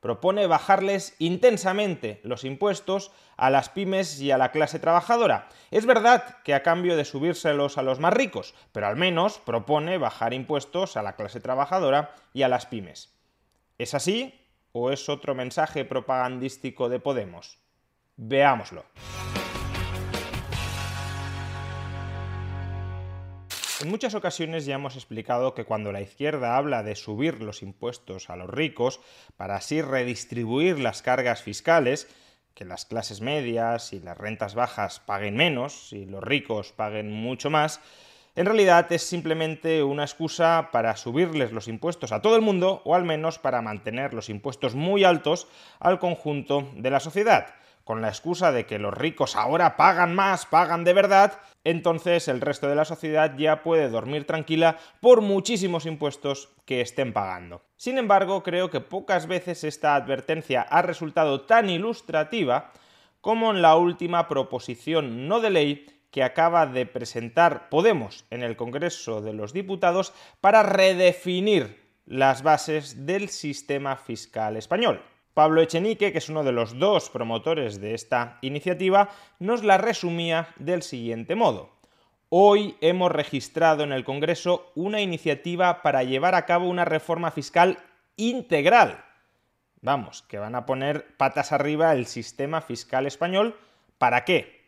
Propone bajarles intensamente los impuestos a las pymes y a la clase trabajadora. Es verdad que a cambio de subírselos a los más ricos, pero al menos propone bajar impuestos a la clase trabajadora y a las pymes. ¿Es así o es otro mensaje propagandístico de Podemos? Veámoslo. En muchas ocasiones ya hemos explicado que cuando la izquierda habla de subir los impuestos a los ricos para así redistribuir las cargas fiscales, que las clases medias y las rentas bajas paguen menos y los ricos paguen mucho más, en realidad es simplemente una excusa para subirles los impuestos a todo el mundo o al menos para mantener los impuestos muy altos al conjunto de la sociedad con la excusa de que los ricos ahora pagan más, pagan de verdad, entonces el resto de la sociedad ya puede dormir tranquila por muchísimos impuestos que estén pagando. Sin embargo, creo que pocas veces esta advertencia ha resultado tan ilustrativa como en la última proposición no de ley que acaba de presentar Podemos en el Congreso de los Diputados para redefinir las bases del sistema fiscal español. Pablo Echenique, que es uno de los dos promotores de esta iniciativa, nos la resumía del siguiente modo. Hoy hemos registrado en el Congreso una iniciativa para llevar a cabo una reforma fiscal integral. Vamos, que van a poner patas arriba el sistema fiscal español. ¿Para qué?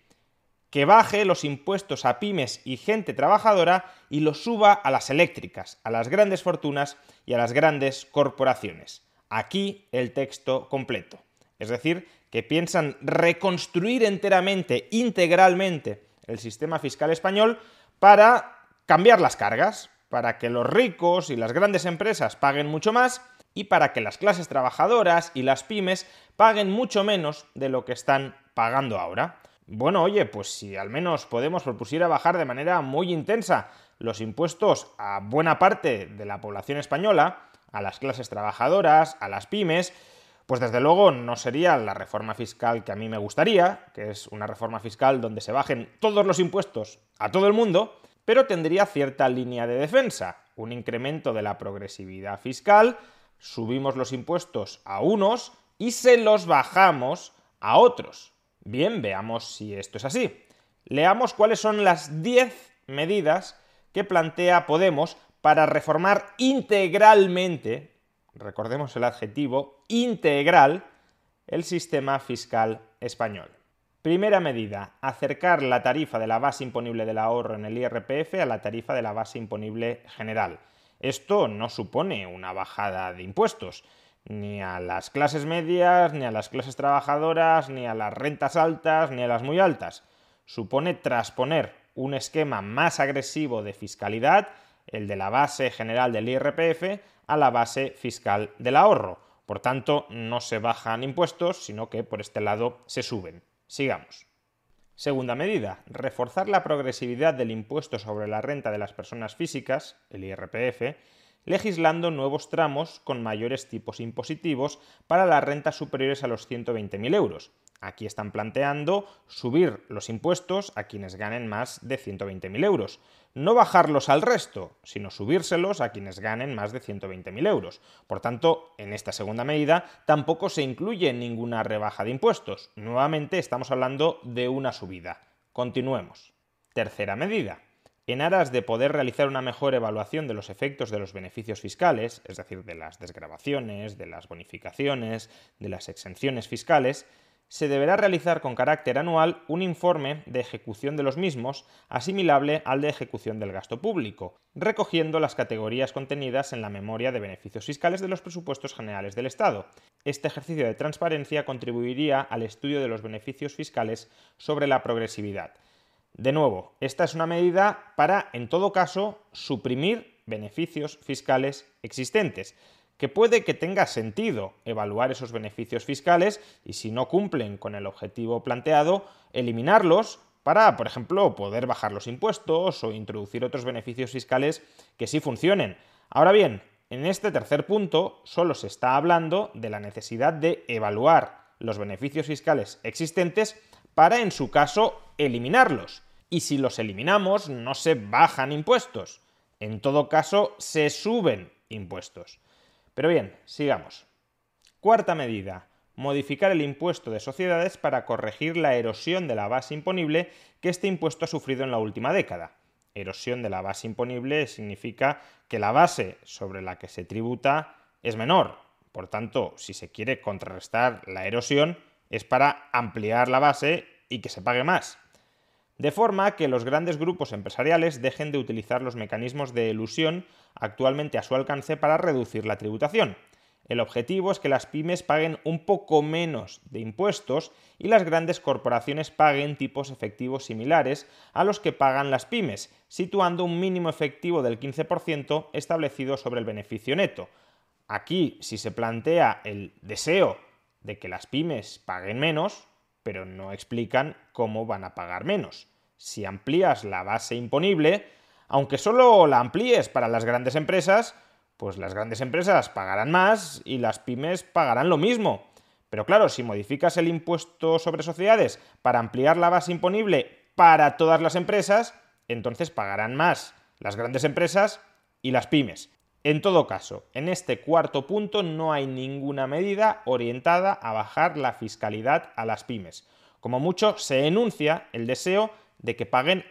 Que baje los impuestos a pymes y gente trabajadora y los suba a las eléctricas, a las grandes fortunas y a las grandes corporaciones aquí el texto completo. Es decir, que piensan reconstruir enteramente, integralmente, el sistema fiscal español para cambiar las cargas, para que los ricos y las grandes empresas paguen mucho más y para que las clases trabajadoras y las pymes paguen mucho menos de lo que están pagando ahora. Bueno, oye, pues si al menos Podemos propusiera bajar de manera muy intensa los impuestos a buena parte de la población española, a las clases trabajadoras, a las pymes, pues desde luego no sería la reforma fiscal que a mí me gustaría, que es una reforma fiscal donde se bajen todos los impuestos a todo el mundo, pero tendría cierta línea de defensa, un incremento de la progresividad fiscal, subimos los impuestos a unos y se los bajamos a otros. Bien, veamos si esto es así. Leamos cuáles son las 10 medidas que plantea Podemos para reformar integralmente, recordemos el adjetivo, integral, el sistema fiscal español. Primera medida, acercar la tarifa de la base imponible del ahorro en el IRPF a la tarifa de la base imponible general. Esto no supone una bajada de impuestos, ni a las clases medias, ni a las clases trabajadoras, ni a las rentas altas, ni a las muy altas. Supone trasponer un esquema más agresivo de fiscalidad el de la base general del IRPF a la base fiscal del ahorro. Por tanto, no se bajan impuestos, sino que por este lado se suben. Sigamos. Segunda medida, reforzar la progresividad del impuesto sobre la renta de las personas físicas, el IRPF, legislando nuevos tramos con mayores tipos impositivos para las rentas superiores a los 120.000 euros. Aquí están planteando subir los impuestos a quienes ganen más de 120.000 euros. No bajarlos al resto, sino subírselos a quienes ganen más de 120.000 euros. Por tanto, en esta segunda medida tampoco se incluye ninguna rebaja de impuestos. Nuevamente estamos hablando de una subida. Continuemos. Tercera medida en aras de poder realizar una mejor evaluación de los efectos de los beneficios fiscales, es decir, de las desgrabaciones, de las bonificaciones, de las exenciones fiscales, se deberá realizar con carácter anual un informe de ejecución de los mismos asimilable al de ejecución del gasto público, recogiendo las categorías contenidas en la memoria de beneficios fiscales de los presupuestos generales del Estado. Este ejercicio de transparencia contribuiría al estudio de los beneficios fiscales sobre la progresividad De nuevo, esta es una medida para, en todo caso, suprimir beneficios fiscales existentes, que puede que tenga sentido evaluar esos beneficios fiscales y si no cumplen con el objetivo planteado, eliminarlos para, por ejemplo, poder bajar los impuestos o introducir otros beneficios fiscales que sí funcionen. Ahora bien, en este tercer punto solo se está hablando de la necesidad de evaluar los beneficios fiscales existentes para, en su caso, eliminarlos. Y si los eliminamos, no se bajan impuestos. En todo caso, se suben impuestos. Pero bien, sigamos. Cuarta medida modificar el impuesto de sociedades para corregir la erosión de la base imponible que este impuesto ha sufrido en la última década. Erosión de la base imponible significa que la base sobre la que se tributa es menor. Por tanto, si se quiere contrarrestar la erosión, es para ampliar la base y que se pague más. De forma que los grandes grupos empresariales dejen de utilizar los mecanismos de elusión actualmente a su alcance para reducir la tributación. El objetivo es que las pymes paguen un poco menos de impuestos y las grandes corporaciones paguen tipos efectivos similares a los que pagan las pymes, situando un mínimo efectivo del 15% establecido sobre el beneficio neto. Aquí, si se plantea el deseo de que las pymes paguen menos, pero no explican cómo van a pagar menos. Si amplías la base imponible, aunque solo la amplíes para las grandes empresas, pues las grandes empresas pagarán más y las pymes pagarán lo mismo. Pero claro, si modificas el impuesto sobre sociedades para ampliar la base imponible para todas las empresas, entonces pagarán más las grandes empresas y las pymes. En todo caso, en este cuarto punto no hay ninguna medida orientada a bajar la fiscalidad a las pymes. Como mucho, se enuncia el deseo de que paguen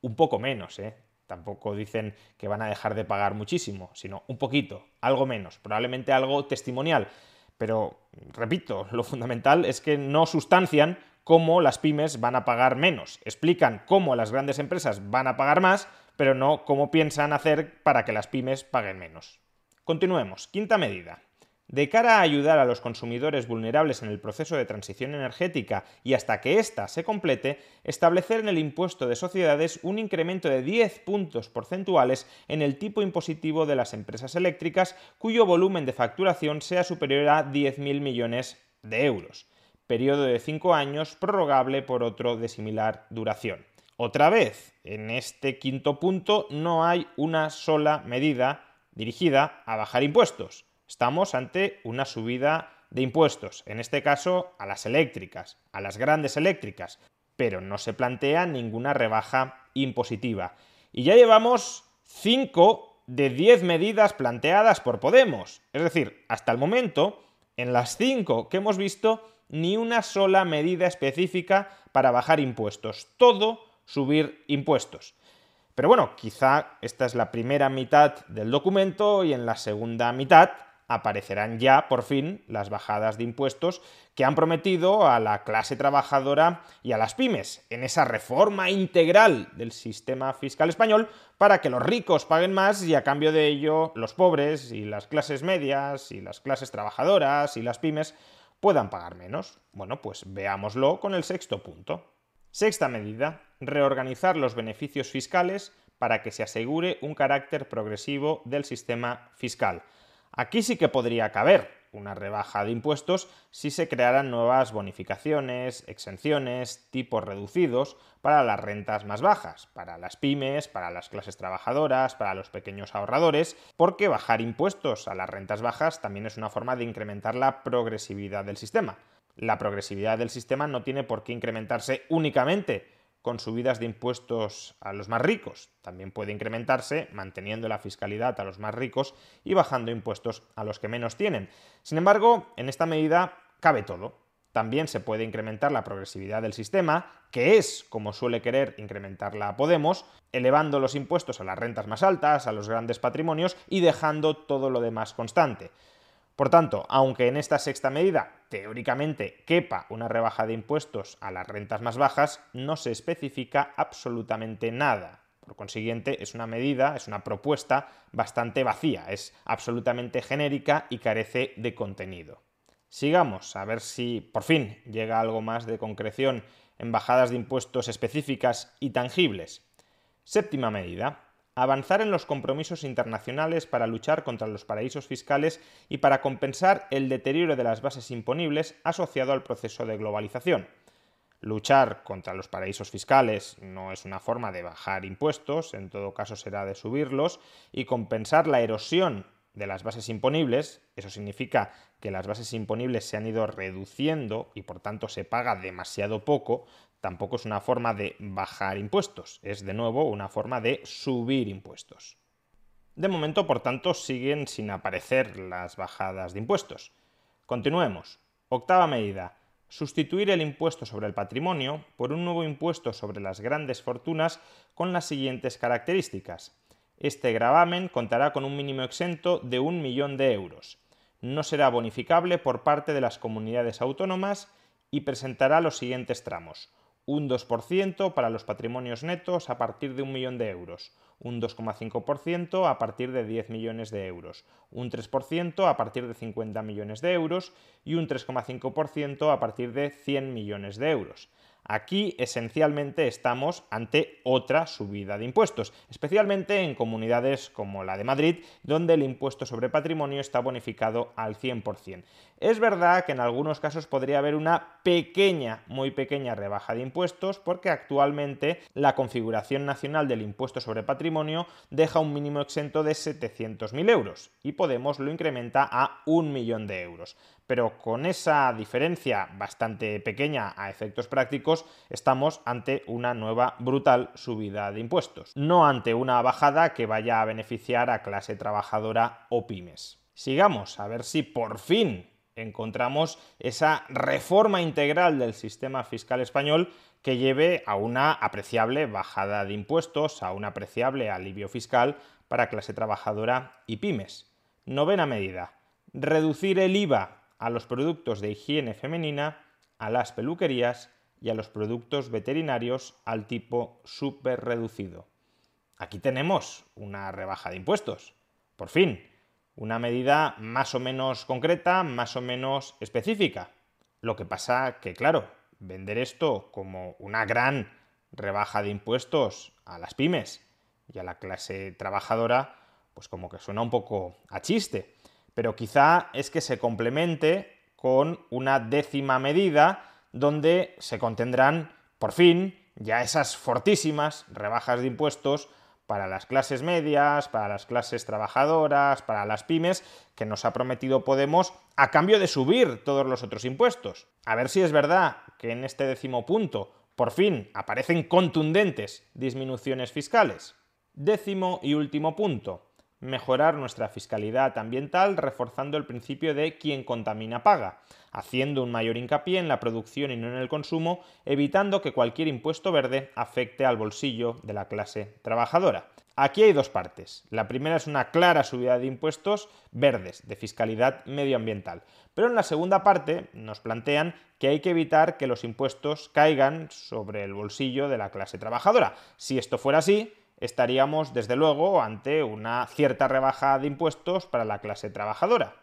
un poco menos, ¿eh? Tampoco dicen que van a dejar de pagar muchísimo, sino un poquito, algo menos, probablemente algo testimonial. Pero, repito, lo fundamental es que no sustancian cómo las pymes van a pagar menos. Explican cómo las grandes empresas van a pagar más, pero no cómo piensan hacer para que las pymes paguen menos. Continuemos. Quinta medida. De cara a ayudar a los consumidores vulnerables en el proceso de transición energética y hasta que ésta se complete, establecer en el impuesto de sociedades un incremento de 10 puntos porcentuales en el tipo impositivo de las empresas eléctricas cuyo volumen de facturación sea superior a 10.000 millones de euros. Periodo de 5 años prorrogable por otro de similar duración. Otra vez, en este quinto punto no hay una sola medida dirigida a bajar impuestos Estamos ante una subida de impuestos, en este caso a las eléctricas, a las grandes eléctricas, pero no se plantea ninguna rebaja impositiva. Y ya llevamos 5 de 10 medidas planteadas por Podemos. Es decir, hasta el momento, en las 5 que hemos visto, ni una sola medida específica para bajar impuestos. Todo subir impuestos. Pero bueno, quizá esta es la primera mitad del documento y en la segunda mitad aparecerán ya, por fin, las bajadas de impuestos que han prometido a la clase trabajadora y a las pymes en esa reforma integral del sistema fiscal español para que los ricos paguen más y a cambio de ello los pobres y las clases medias y las clases trabajadoras y las pymes puedan pagar menos. Bueno, pues veámoslo con el sexto punto. Sexta medida, reorganizar los beneficios fiscales para que se asegure un carácter progresivo del sistema fiscal. Aquí sí que podría caber una rebaja de impuestos si se crearan nuevas bonificaciones, exenciones, tipos reducidos para las rentas más bajas, para las pymes, para las clases trabajadoras, para los pequeños ahorradores, porque bajar impuestos a las rentas bajas también es una forma de incrementar la progresividad del sistema. La progresividad del sistema no tiene por qué incrementarse únicamente con subidas de impuestos a los más ricos. También puede incrementarse manteniendo la fiscalidad a los más ricos y bajando impuestos a los que menos tienen. Sin embargo, en esta medida cabe todo. También se puede incrementar la progresividad del sistema, que es como suele querer incrementarla Podemos, elevando los impuestos a las rentas más altas, a los grandes patrimonios y dejando todo lo demás constante. Por tanto, aunque en esta sexta medida teóricamente quepa una rebaja de impuestos a las rentas más bajas, no se especifica absolutamente nada. Por consiguiente, es una medida, es una propuesta bastante vacía, es absolutamente genérica y carece de contenido. Sigamos a ver si por fin llega algo más de concreción en bajadas de impuestos específicas y tangibles. Séptima medida. Avanzar en los compromisos internacionales para luchar contra los paraísos fiscales y para compensar el deterioro de las bases imponibles asociado al proceso de globalización. Luchar contra los paraísos fiscales no es una forma de bajar impuestos, en todo caso será de subirlos, y compensar la erosión de las bases imponibles, eso significa que las bases imponibles se han ido reduciendo y por tanto se paga demasiado poco, tampoco es una forma de bajar impuestos, es de nuevo una forma de subir impuestos. De momento, por tanto, siguen sin aparecer las bajadas de impuestos. Continuemos. Octava medida sustituir el impuesto sobre el patrimonio por un nuevo impuesto sobre las grandes fortunas con las siguientes características. Este gravamen contará con un mínimo exento de un millón de euros. No será bonificable por parte de las comunidades autónomas y presentará los siguientes tramos un 2% para los patrimonios netos a partir de un millón de euros, un 2,5% a partir de 10 millones de euros, un 3% a partir de 50 millones de euros y un 3,5% a partir de 100 millones de euros. Aquí esencialmente estamos ante otra subida de impuestos, especialmente en comunidades como la de Madrid, donde el impuesto sobre patrimonio está bonificado al 100%. Es verdad que en algunos casos podría haber una pequeña, muy pequeña rebaja de impuestos, porque actualmente la configuración nacional del impuesto sobre patrimonio deja un mínimo exento de 700.000 euros y Podemos lo incrementa a un millón de euros pero con esa diferencia bastante pequeña a efectos prácticos, estamos ante una nueva brutal subida de impuestos, no ante una bajada que vaya a beneficiar a clase trabajadora o pymes. Sigamos a ver si por fin encontramos esa reforma integral del sistema fiscal español que lleve a una apreciable bajada de impuestos, a un apreciable alivio fiscal para clase trabajadora y pymes. Novena medida. Reducir el IVA a los productos de higiene femenina, a las peluquerías y a los productos veterinarios al tipo super reducido. Aquí tenemos una rebaja de impuestos. Por fin, una medida más o menos concreta, más o menos específica. Lo que pasa que, claro, vender esto como una gran rebaja de impuestos a las pymes y a la clase trabajadora, pues como que suena un poco a chiste pero quizá es que se complemente con una décima medida donde se contendrán, por fin, ya esas fortísimas rebajas de impuestos para las clases medias, para las clases trabajadoras, para las pymes, que nos ha prometido Podemos a cambio de subir todos los otros impuestos. A ver si es verdad que en este décimo punto, por fin, aparecen contundentes disminuciones fiscales. Décimo y último punto mejorar nuestra fiscalidad ambiental reforzando el principio de quien contamina paga, haciendo un mayor hincapié en la producción y no en el consumo, evitando que cualquier impuesto verde afecte al bolsillo de la clase trabajadora. Aquí hay dos partes. La primera es una clara subida de impuestos verdes, de fiscalidad medioambiental. Pero en la segunda parte nos plantean que hay que evitar que los impuestos caigan sobre el bolsillo de la clase trabajadora. Si esto fuera así, estaríamos desde luego ante una cierta rebaja de impuestos para la clase trabajadora.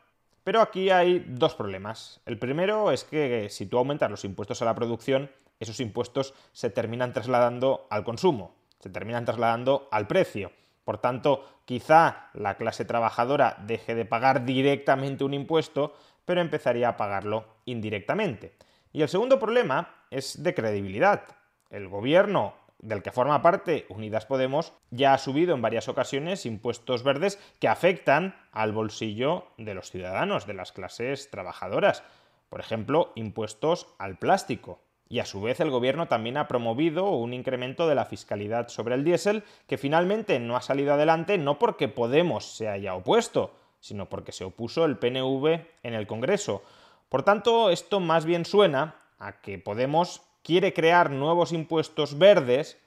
Pero aquí hay dos problemas. El primero es que si tú aumentas los impuestos a la producción, esos impuestos se terminan trasladando al consumo, se terminan trasladando al precio. Por tanto, quizá la clase trabajadora deje de pagar directamente un impuesto, pero empezaría a pagarlo indirectamente. Y el segundo problema es de credibilidad. El gobierno del que forma parte Unidas Podemos, ya ha subido en varias ocasiones impuestos verdes que afectan al bolsillo de los ciudadanos, de las clases trabajadoras. Por ejemplo, impuestos al plástico. Y a su vez el gobierno también ha promovido un incremento de la fiscalidad sobre el diésel que finalmente no ha salido adelante no porque Podemos se haya opuesto, sino porque se opuso el PNV en el Congreso. Por tanto, esto más bien suena a que Podemos quiere crear nuevos impuestos verdes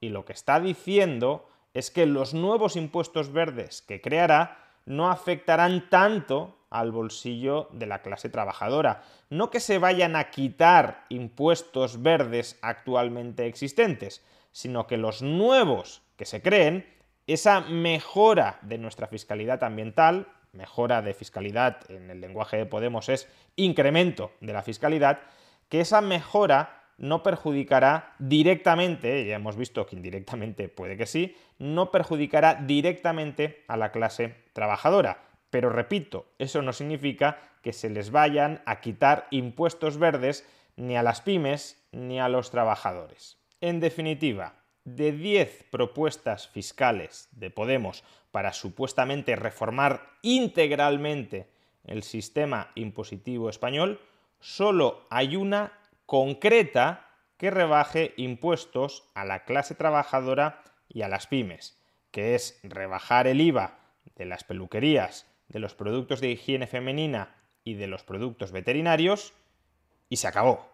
y lo que está diciendo es que los nuevos impuestos verdes que creará no afectarán tanto al bolsillo de la clase trabajadora. No que se vayan a quitar impuestos verdes actualmente existentes, sino que los nuevos que se creen, esa mejora de nuestra fiscalidad ambiental, mejora de fiscalidad en el lenguaje de Podemos es incremento de la fiscalidad, que esa mejora no perjudicará directamente, ya hemos visto que indirectamente puede que sí, no perjudicará directamente a la clase trabajadora. Pero repito, eso no significa que se les vayan a quitar impuestos verdes ni a las pymes ni a los trabajadores. En definitiva, de 10 propuestas fiscales de Podemos para supuestamente reformar integralmente el sistema impositivo español, solo hay una concreta que rebaje impuestos a la clase trabajadora y a las pymes, que es rebajar el IVA de las peluquerías, de los productos de higiene femenina y de los productos veterinarios, y se acabó.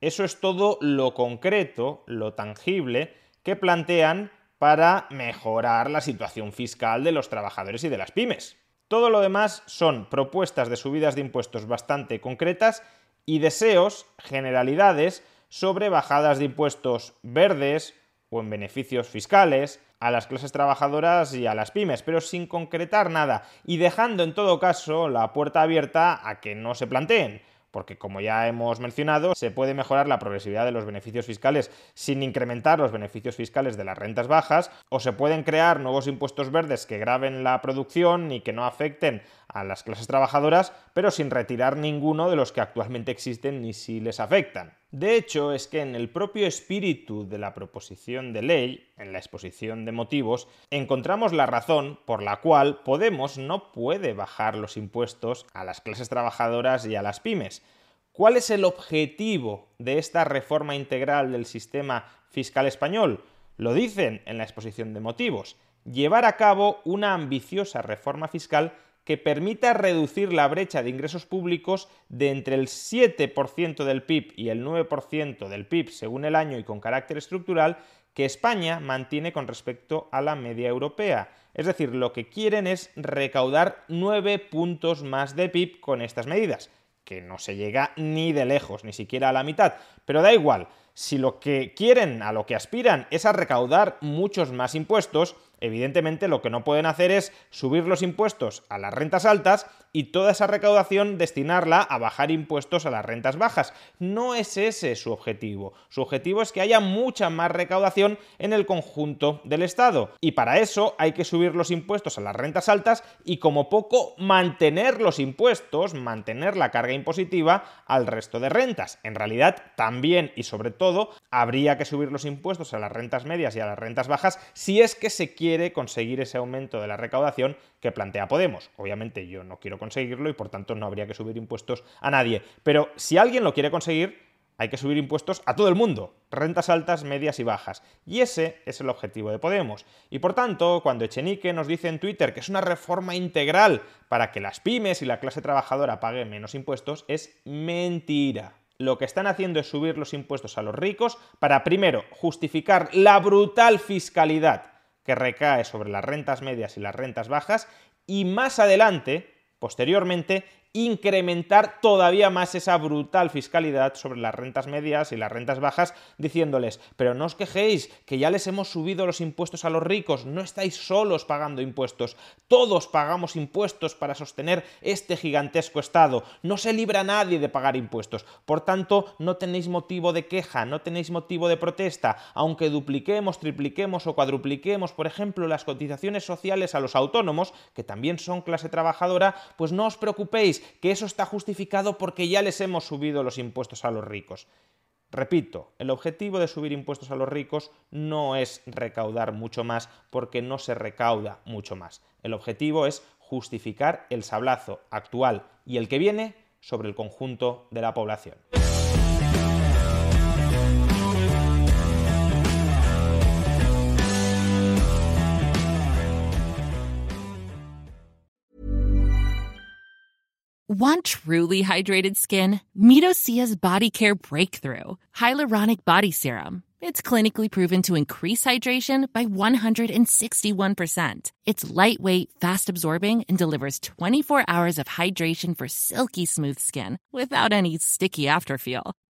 Eso es todo lo concreto, lo tangible que plantean para mejorar la situación fiscal de los trabajadores y de las pymes. Todo lo demás son propuestas de subidas de impuestos bastante concretas y deseos, generalidades, sobre bajadas de impuestos verdes o en beneficios fiscales a las clases trabajadoras y a las pymes, pero sin concretar nada y dejando en todo caso la puerta abierta a que no se planteen porque como ya hemos mencionado, se puede mejorar la progresividad de los beneficios fiscales sin incrementar los beneficios fiscales de las rentas bajas, o se pueden crear nuevos impuestos verdes que graben la producción y que no afecten a las clases trabajadoras, pero sin retirar ninguno de los que actualmente existen ni si les afectan. De hecho, es que en el propio espíritu de la proposición de ley, en la exposición de motivos, encontramos la razón por la cual Podemos no puede bajar los impuestos a las clases trabajadoras y a las pymes. ¿Cuál es el objetivo de esta reforma integral del sistema fiscal español? Lo dicen en la exposición de motivos. Llevar a cabo una ambiciosa reforma fiscal que permita reducir la brecha de ingresos públicos de entre el 7% del PIB y el 9% del PIB según el año y con carácter estructural que España mantiene con respecto a la media europea. Es decir, lo que quieren es recaudar 9 puntos más de PIB con estas medidas, que no se llega ni de lejos, ni siquiera a la mitad. Pero da igual, si lo que quieren, a lo que aspiran, es a recaudar muchos más impuestos, evidentemente lo que no pueden hacer es subir los impuestos a las rentas altas y toda esa recaudación destinarla a bajar impuestos a las rentas bajas. No es ese su objetivo. Su objetivo es que haya mucha más recaudación en el conjunto del Estado. Y para eso hay que subir los impuestos a las rentas altas y como poco mantener los impuestos, mantener la carga impositiva al resto de rentas. En realidad también y sobre todo habría que subir los impuestos a las rentas medias y a las rentas bajas si es que se quiere quiere conseguir ese aumento de la recaudación que plantea Podemos. Obviamente yo no quiero conseguirlo y por tanto no habría que subir impuestos a nadie. Pero si alguien lo quiere conseguir, hay que subir impuestos a todo el mundo, rentas altas, medias y bajas. Y ese es el objetivo de Podemos. Y por tanto, cuando Echenique nos dice en Twitter que es una reforma integral para que las pymes y la clase trabajadora paguen menos impuestos, es mentira. Lo que están haciendo es subir los impuestos a los ricos para, primero, justificar la brutal fiscalidad que recae sobre las rentas medias y las rentas bajas y más adelante, posteriormente, incrementar todavía más esa brutal fiscalidad sobre las rentas medias y las rentas bajas, diciéndoles, pero no os quejéis, que ya les hemos subido los impuestos a los ricos, no estáis solos pagando impuestos, todos pagamos impuestos para sostener este gigantesco Estado, no se libra nadie de pagar impuestos, por tanto, no tenéis motivo de queja, no tenéis motivo de protesta, aunque dupliquemos, tripliquemos o cuadrupliquemos, por ejemplo, las cotizaciones sociales a los autónomos, que también son clase trabajadora, pues no os preocupéis, que eso está justificado porque ya les hemos subido los impuestos a los ricos. Repito, el objetivo de subir impuestos a los ricos no es recaudar mucho más porque no se recauda mucho más. El objetivo es justificar el sablazo actual y el que viene sobre el conjunto de la población. Want truly hydrated skin? Medocia's Body Care Breakthrough Hyaluronic Body Serum. It's clinically proven to increase hydration by 161%. It's lightweight, fast absorbing, and delivers 24 hours of hydration for silky smooth skin without any sticky afterfeel.